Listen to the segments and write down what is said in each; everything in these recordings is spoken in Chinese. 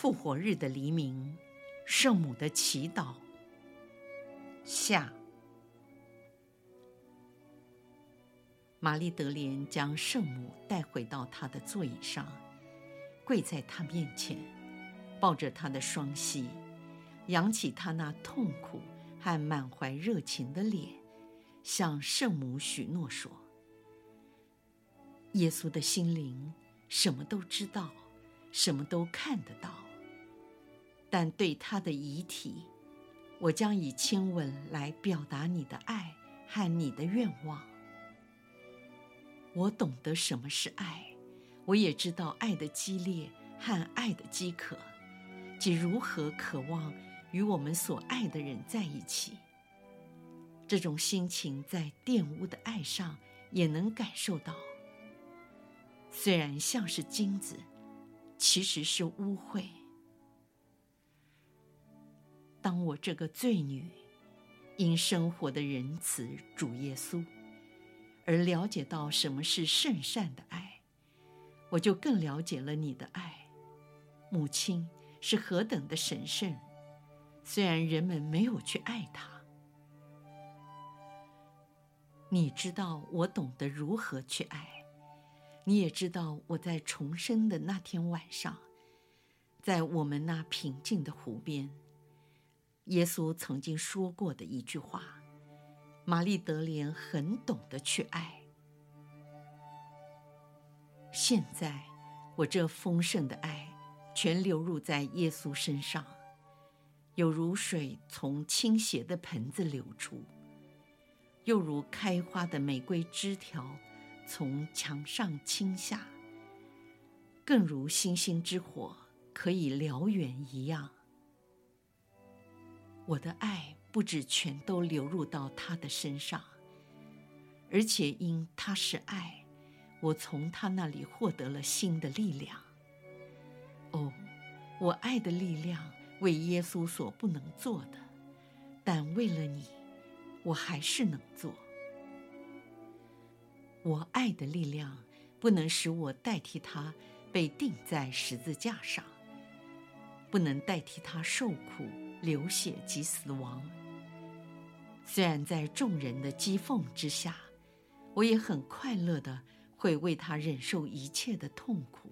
复活日的黎明，圣母的祈祷。下，玛丽德莲将圣母带回到她的座椅上，跪在她面前，抱着她的双膝，扬起她那痛苦和满怀热情的脸，向圣母许诺说：“耶稣的心灵什么都知道，什么都看得到。”但对他的遗体，我将以亲吻来表达你的爱和你的愿望。我懂得什么是爱，我也知道爱的激烈和爱的饥渴，即如何渴望与我们所爱的人在一起。这种心情在玷污的爱上也能感受到。虽然像是金子，其实是污秽。当我这个罪女，因生活的仁慈主耶稣，而了解到什么是圣善的爱，我就更了解了你的爱，母亲是何等的神圣。虽然人们没有去爱她，你知道我懂得如何去爱，你也知道我在重生的那天晚上，在我们那平静的湖边。耶稣曾经说过的一句话：“玛丽德莲很懂得去爱。”现在，我这丰盛的爱全流入在耶稣身上，有如水从倾斜的盆子流出，又如开花的玫瑰枝条从墙上倾下，更如星星之火可以燎原一样。我的爱不只全都流入到他的身上，而且因他是爱，我从他那里获得了新的力量。哦，我爱的力量为耶稣所不能做的，但为了你，我还是能做。我爱的力量不能使我代替他被钉在十字架上，不能代替他受苦。流血及死亡。虽然在众人的讥讽之下，我也很快乐的会为他忍受一切的痛苦。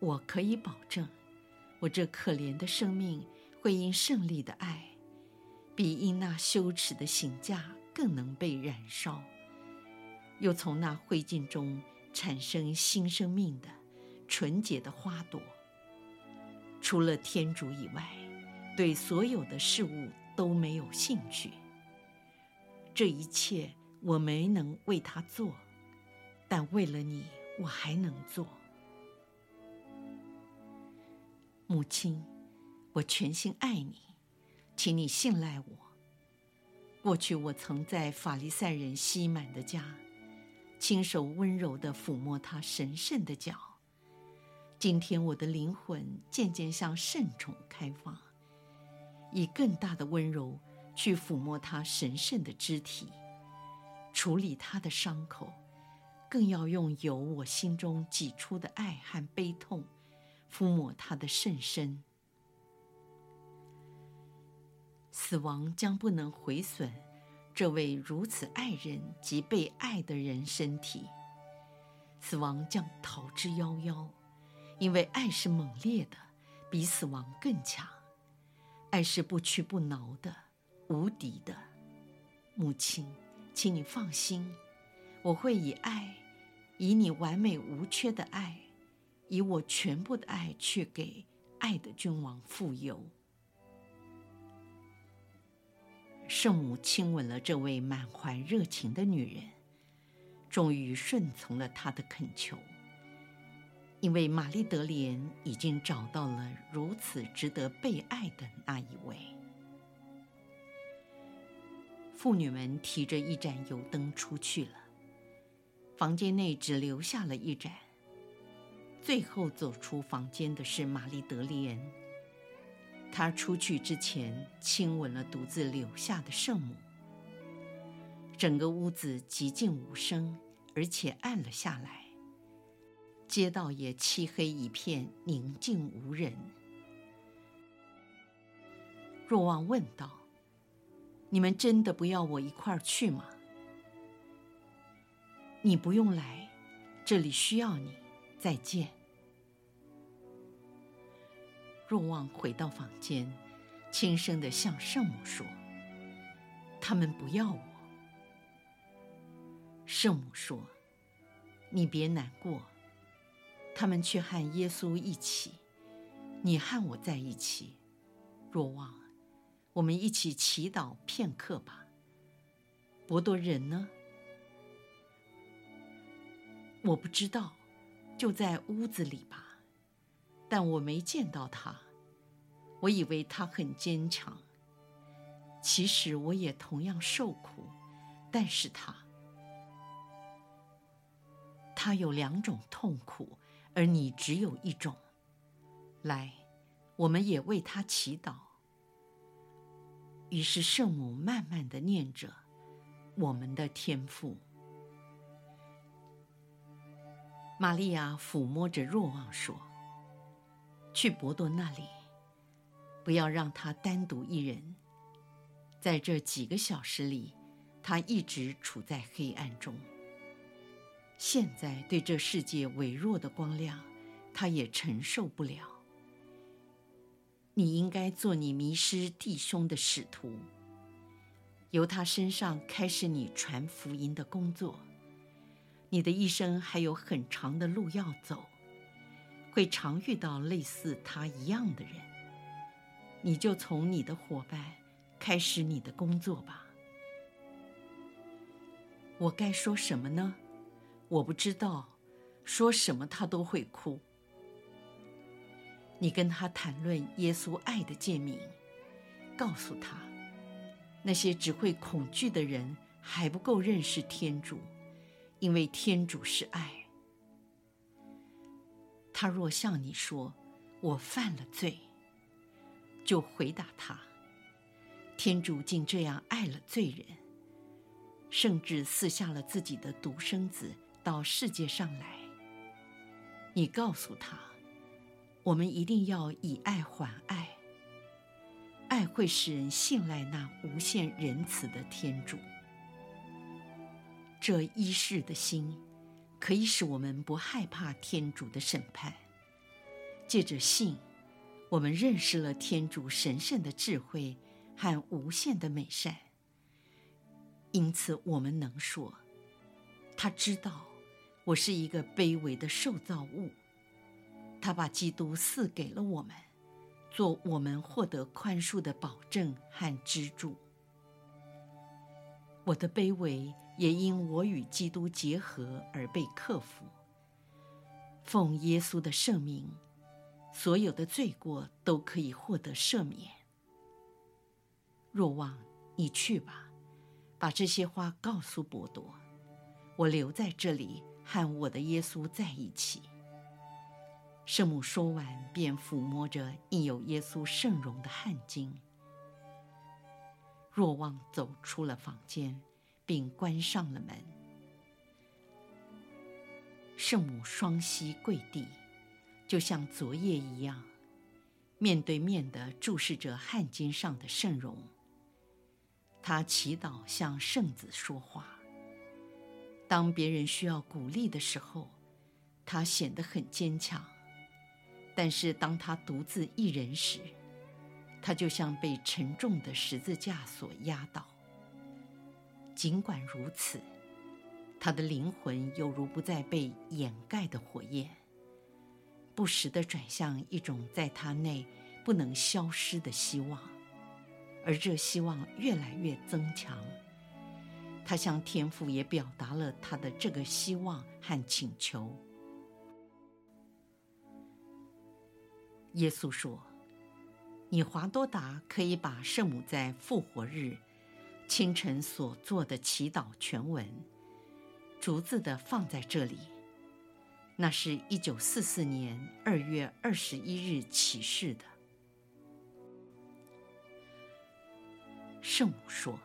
我可以保证，我这可怜的生命会因胜利的爱，比因那羞耻的刑架更能被燃烧，又从那灰烬中产生新生命的纯洁的花朵。除了天主以外，对所有的事物都没有兴趣。这一切我没能为他做，但为了你，我还能做。母亲，我全心爱你，请你信赖我。过去我曾在法利赛人西满的家，亲手温柔地抚摸他神圣的脚。今天我的灵魂渐渐向圣宠开放，以更大的温柔去抚摸他神圣的肢体，处理他的伤口，更要用由我心中挤出的爱和悲痛，抚摸他的圣身。死亡将不能毁损这位如此爱人及被爱的人身体，死亡将逃之夭夭。因为爱是猛烈的，比死亡更强；爱是不屈不挠的，无敌的。母亲，请你放心，我会以爱，以你完美无缺的爱，以我全部的爱去给爱的君王傅油。圣母亲吻了这位满怀热情的女人，终于顺从了她的恳求。因为玛丽德莲已经找到了如此值得被爱的那一位。妇女们提着一盏油灯出去了，房间内只留下了一盏。最后走出房间的是玛丽德莲。她出去之前亲吻了独自留下的圣母。整个屋子寂静无声，而且暗了下来。街道也漆黑一片，宁静无人。若望问道：“你们真的不要我一块儿去吗？”“你不用来，这里需要你。”再见。若望回到房间，轻声地向圣母说：“他们不要我。”圣母说：“你别难过，他们却和耶稣一起，你和我在一起。若望，我们一起祈祷片刻吧。伯多人呢？我不知道。”就在屋子里吧，但我没见到他。我以为他很坚强，其实我也同样受苦。但是他，他有两种痛苦，而你只有一种。来，我们也为他祈祷。于是圣母慢慢的念着：“我们的天父。”玛利亚抚摸着若望说：“去伯多那里，不要让他单独一人。在这几个小时里，他一直处在黑暗中。现在对这世界微弱的光亮，他也承受不了。你应该做你迷失弟兄的使徒，由他身上开始你传福音的工作。”你的一生还有很长的路要走，会常遇到类似他一样的人。你就从你的伙伴开始你的工作吧。我该说什么呢？我不知道，说什么他都会哭。你跟他谈论耶稣爱的诫命，告诉他，那些只会恐惧的人还不够认识天主。因为天主是爱，他若向你说“我犯了罪”，就回答他：“天主竟这样爱了罪人，甚至赐下了自己的独生子到世界上来。”你告诉他：“我们一定要以爱还爱，爱会使人信赖那无限仁慈的天主。”这一世的心，可以使我们不害怕天主的审判。借着信，我们认识了天主神圣的智慧和无限的美善。因此，我们能说，他知道我是一个卑微的受造物。他把基督赐给了我们，做我们获得宽恕的保证和支柱。我的卑微。也因我与基督结合而被克服。奉耶稣的圣名，所有的罪过都可以获得赦免。若望，你去吧，把这些话告诉伯多。我留在这里和我的耶稣在一起。圣母说完，便抚摸着印有耶稣圣容的汗巾。若望走出了房间。并关上了门。圣母双膝跪地，就像昨夜一样，面对面地注视着汗巾上的圣容。她祈祷，向圣子说话。当别人需要鼓励的时候，他显得很坚强；但是当他独自一人时，他就像被沉重的十字架所压倒。尽管如此，他的灵魂犹如不再被掩盖的火焰，不时地转向一种在他内不能消失的希望，而这希望越来越增强。他向天父也表达了他的这个希望和请求。耶稣说：“你华多达可以把圣母在复活日清晨所做的祈祷全文，逐字的放在这里。那是一九四四年二月二十一日启示的。”圣母说：“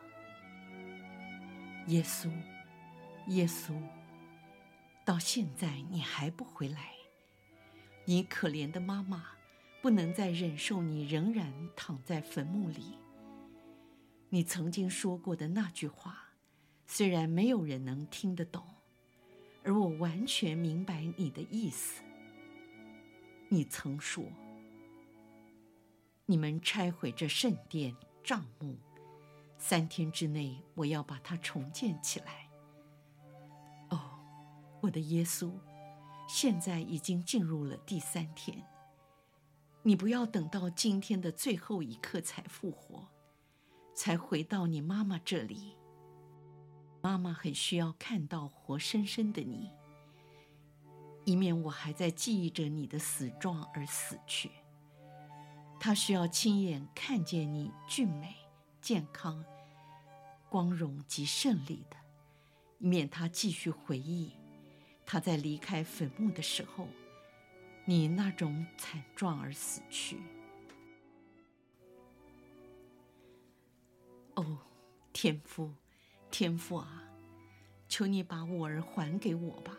耶稣，耶稣，到现在你还不回来？你可怜的妈妈，不能再忍受你仍然躺在坟墓里。你曾经说过的那句话，虽然没有人能听得懂，而我完全明白你的意思。你曾说：你们拆毁这圣殿帐幕。”三天之内，我要把它重建起来。哦，我的耶稣，现在已经进入了第三天。你不要等到今天的最后一刻才复活，才回到你妈妈这里。妈妈很需要看到活生生的你，以免我还在记忆着你的死状而死去。她需要亲眼看见你俊美、健康。光荣及胜利的，以免他继续回忆他在离开坟墓的时候，你那种惨状而死去。哦，天父，天父啊，求你把我儿还给我吧，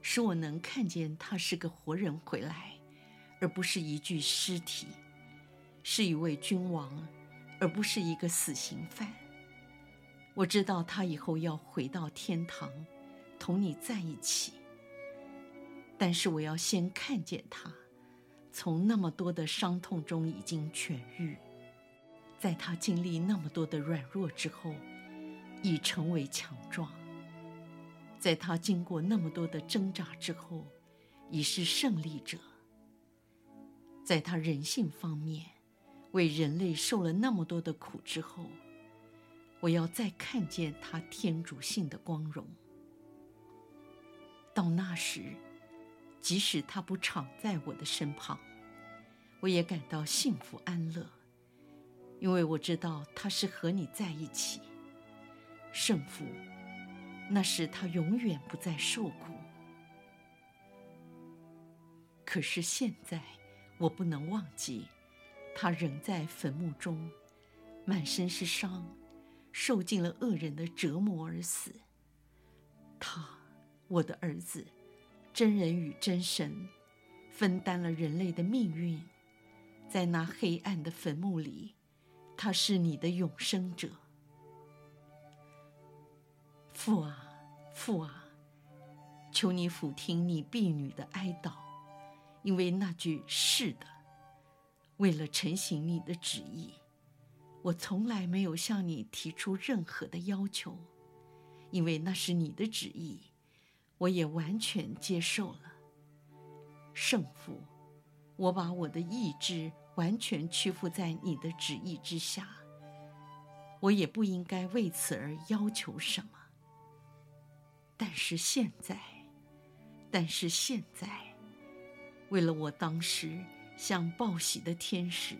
使我能看见他是个活人回来，而不是一具尸体；是一位君王，而不是一个死刑犯。我知道他以后要回到天堂，同你在一起。但是我要先看见他，从那么多的伤痛中已经痊愈，在他经历那么多的软弱之后，已成为强壮；在他经过那么多的挣扎之后，已是胜利者；在他人性方面，为人类受了那么多的苦之后。我要再看见他天主性的光荣。到那时，即使他不常在我的身旁，我也感到幸福安乐，因为我知道他是和你在一起。圣父，那时他永远不再受苦。可是现在，我不能忘记，他仍在坟墓中，满身是伤。受尽了恶人的折磨而死。他，我的儿子，真人与真神，分担了人类的命运，在那黑暗的坟墓里，他是你的永生者。父啊，父啊，求你俯听你婢女的哀悼，因为那句是的，为了成行你的旨意。我从来没有向你提出任何的要求，因为那是你的旨意，我也完全接受了。圣父，我把我的意志完全屈服在你的旨意之下，我也不应该为此而要求什么。但是现在，但是现在，为了我当时像报喜的天使。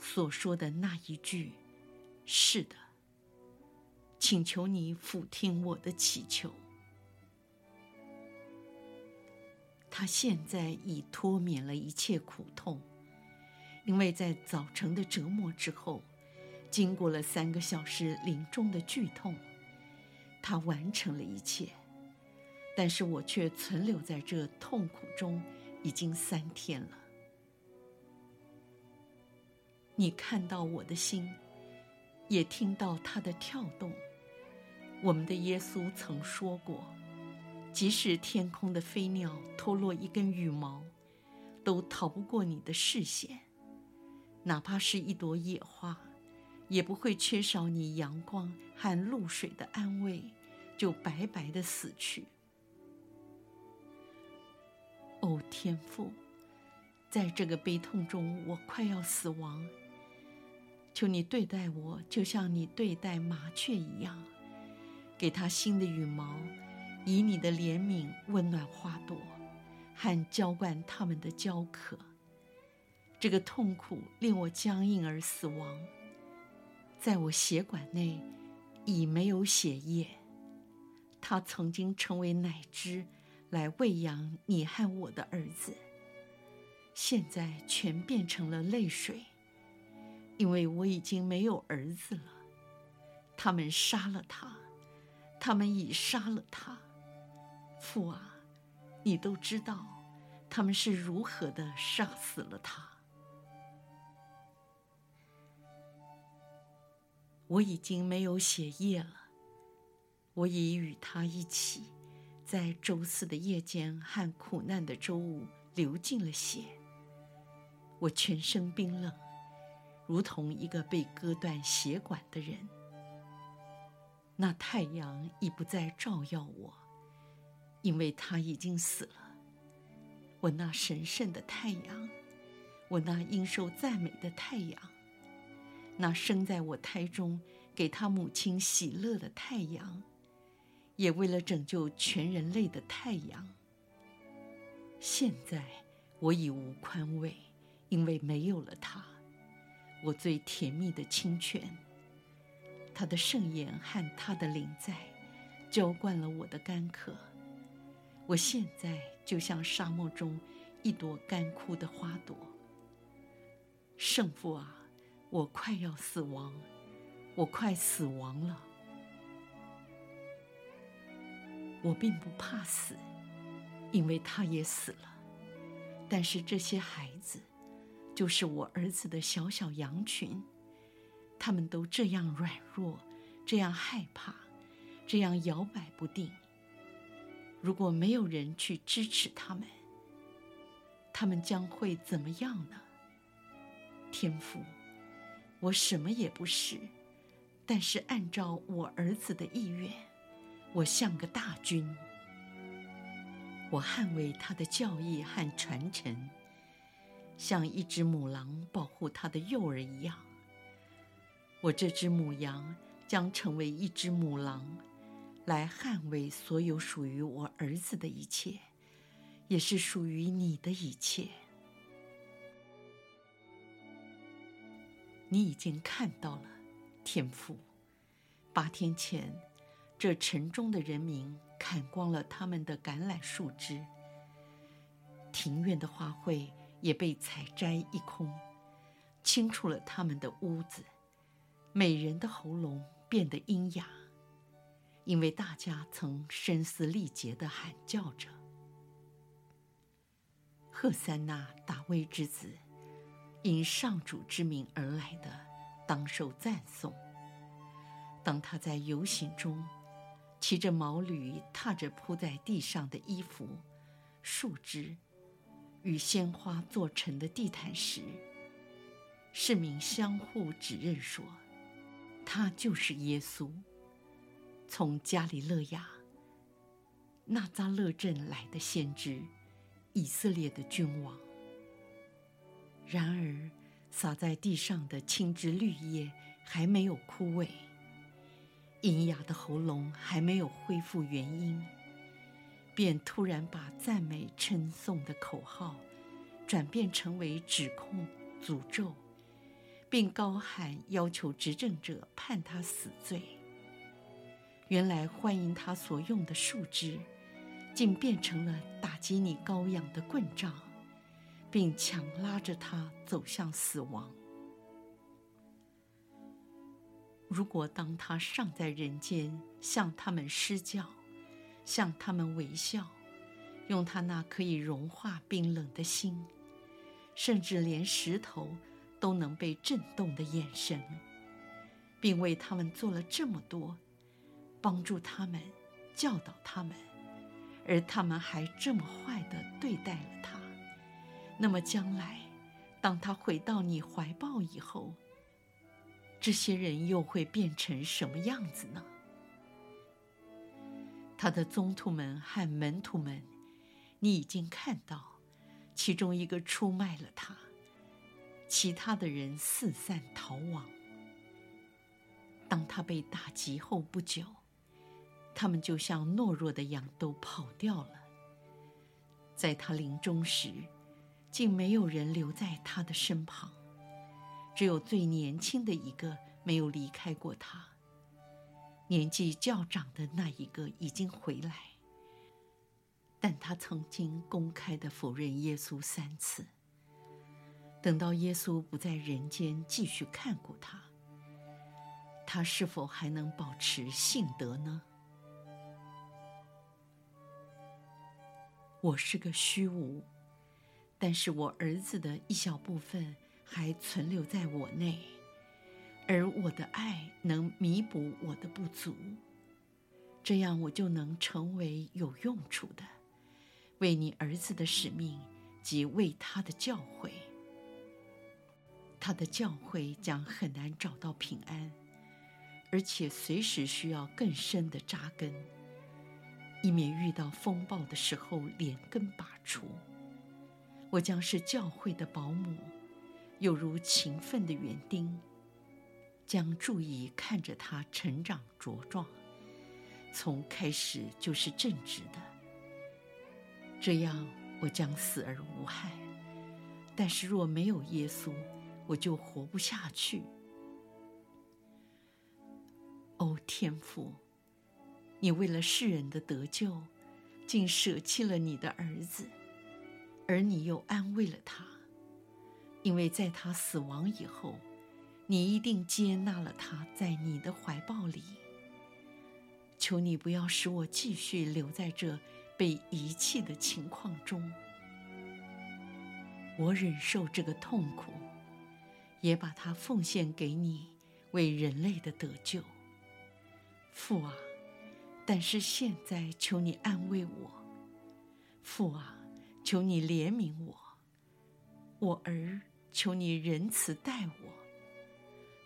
所说的那一句，是的，请求你俯听我的祈求。他现在已脱免了一切苦痛，因为在早晨的折磨之后，经过了三个小时临终的剧痛，他完成了一切。但是我却存留在这痛苦中已经三天了。你看到我的心，也听到它的跳动。我们的耶稣曾说过，即使天空的飞鸟脱落一根羽毛，都逃不过你的视线；哪怕是一朵野花，也不会缺少你阳光和露水的安慰，就白白的死去。哦，天父，在这个悲痛中，我快要死亡。求你对待我，就像你对待麻雀一样，给它新的羽毛，以你的怜悯温暖花朵，和浇灌它们的娇渴。这个痛苦令我僵硬而死亡，在我血管内已没有血液。它曾经成为奶汁，来喂养你和我的儿子，现在全变成了泪水，因为我已经没有儿子了。他们杀了他，他们已杀了他。父啊，你都知道，他们是如何的杀死了他。我已经没有血液了，我已与他一起，在周四的夜间和苦难的周五流尽了血。我全身冰冷，如同一个被割断血管的人。那太阳已不再照耀我，因为他已经死了。我那神圣的太阳，我那应受赞美的太阳。那生在我胎中，给他母亲喜乐的太阳，也为了拯救全人类的太阳。现在我已无宽慰，因为没有了他，我最甜蜜的清泉。他的圣言和他的灵在，浇灌了我的干渴。我现在就像沙漠中一朵干枯的花朵。圣父啊！我快要死亡，我快死亡了。我并不怕死，因为他也死了。但是这些孩子，就是我儿子的小小羊群，他们都这样软弱，这样害怕，这样摇摆不定。如果没有人去支持他们，他们将会怎么样呢？天父。我什么也不是，但是按照我儿子的意愿，我像个大军。我捍卫他的教义和传承，像一只母狼保护它的幼儿一样。我这只母羊将成为一只母狼，来捍卫所有属于我儿子的一切，也是属于你的一切。你已经看到了，天父。八天前，这城中的人民砍光了他们的橄榄树枝，庭院的花卉也被采摘一空，清除了他们的屋子，美人的喉咙变得阴哑，因为大家曾声嘶力竭地喊叫着：“和散那，大卫之子。”因上主之名而来的，当受赞颂。当他在游行中，骑着毛驴，踏着铺在地上的衣服、树枝与鲜花做成的地毯时，市民相互指认说：“他就是耶稣，从加里勒亚纳扎勒镇来的先知，以色列的君王。”然而，洒在地上的青枝绿叶还没有枯萎，银哑的喉咙还没有恢复原音，便突然把赞美称颂的口号转变成为指控、诅咒，并高喊要求执政者判他死罪。原来欢迎他所用的树枝，竟变成了打击你羔羊的棍杖。并强拉着他走向死亡。如果当他尚在人间，向他们施教，向他们微笑，用他那可以融化冰冷的心，甚至连石头都能被震动的眼神，并为他们做了这么多，帮助他们，教导他们，而他们还这么坏地对待了他。那么将来，当他回到你怀抱以后，这些人又会变成什么样子呢？他的宗徒们和门徒们，你已经看到，其中一个出卖了他，其他的人四散逃亡。当他被打击后不久，他们就像懦弱的羊都跑掉了。在他临终时，竟没有人留在他的身旁，只有最年轻的一个没有离开过他。年纪较长的那一个已经回来，但他曾经公开的否认耶稣三次。等到耶稣不在人间继续看顾他，他是否还能保持信德呢？我是个虚无，但是我儿子的一小部分还存留在我内，而我的爱能弥补我的不足，这样我就能成为有用处的，为你儿子的使命及为他的教诲。他的教诲将很难找到平安，而且随时需要更深的扎根。以免遇到风暴的时候连根拔除，我将是教会的保姆，有如勤奋的园丁，将注意看着他成长茁壮，从开始就是正直的。这样我将死而无害。但是若没有耶稣，我就活不下去。哦，天父！你为了世人的得救，竟舍弃了你的儿子，而你又安慰了他，因为在他死亡以后，你一定接纳了他在你的怀抱里。求你不要使我继续留在这被遗弃的情况中。我忍受这个痛苦，也把它奉献给你，为人类的得救。父啊！但是现在，求你安慰我，父啊，求你怜悯我，我儿，求你仁慈待我，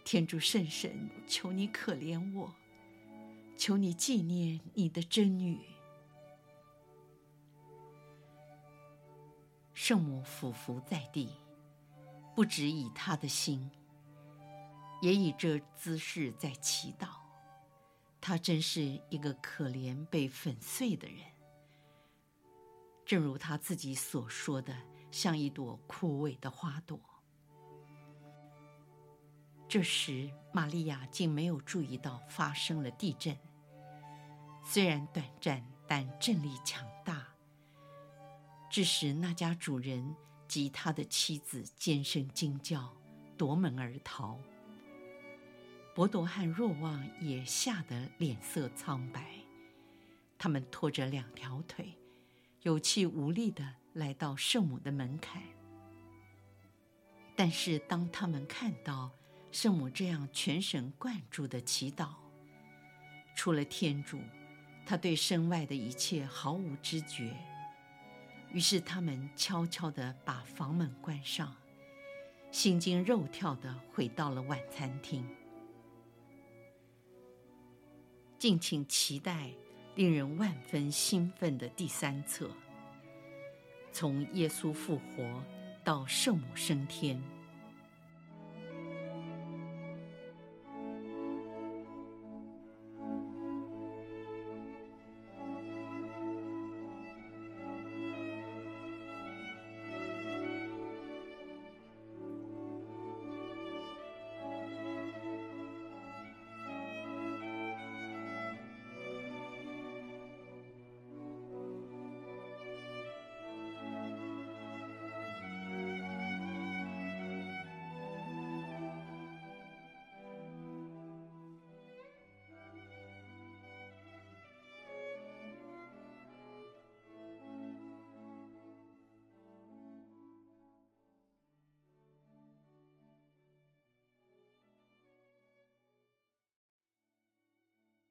天主圣神，求你可怜我，求你纪念你的真女。圣母俯伏在地，不只以她的心，也以这姿势在祈祷。他真是一个可怜被粉碎的人，正如他自己所说的，像一朵枯萎的花朵。这时，玛利亚竟没有注意到发生了地震，虽然短暂，但震力强大，致使那家主人及他的妻子尖声惊叫，夺门而逃。伯多和若望也吓得脸色苍白，他们拖着两条腿，有气无力地来到圣母的门槛。但是当他们看到圣母这样全神贯注地祈祷，除了天主，他对身外的一切毫无知觉。于是他们悄悄地把房门关上，心惊肉跳地回到了晚餐厅。敬请期待令人万分兴奋的第三册，从耶稣复活到圣母升天。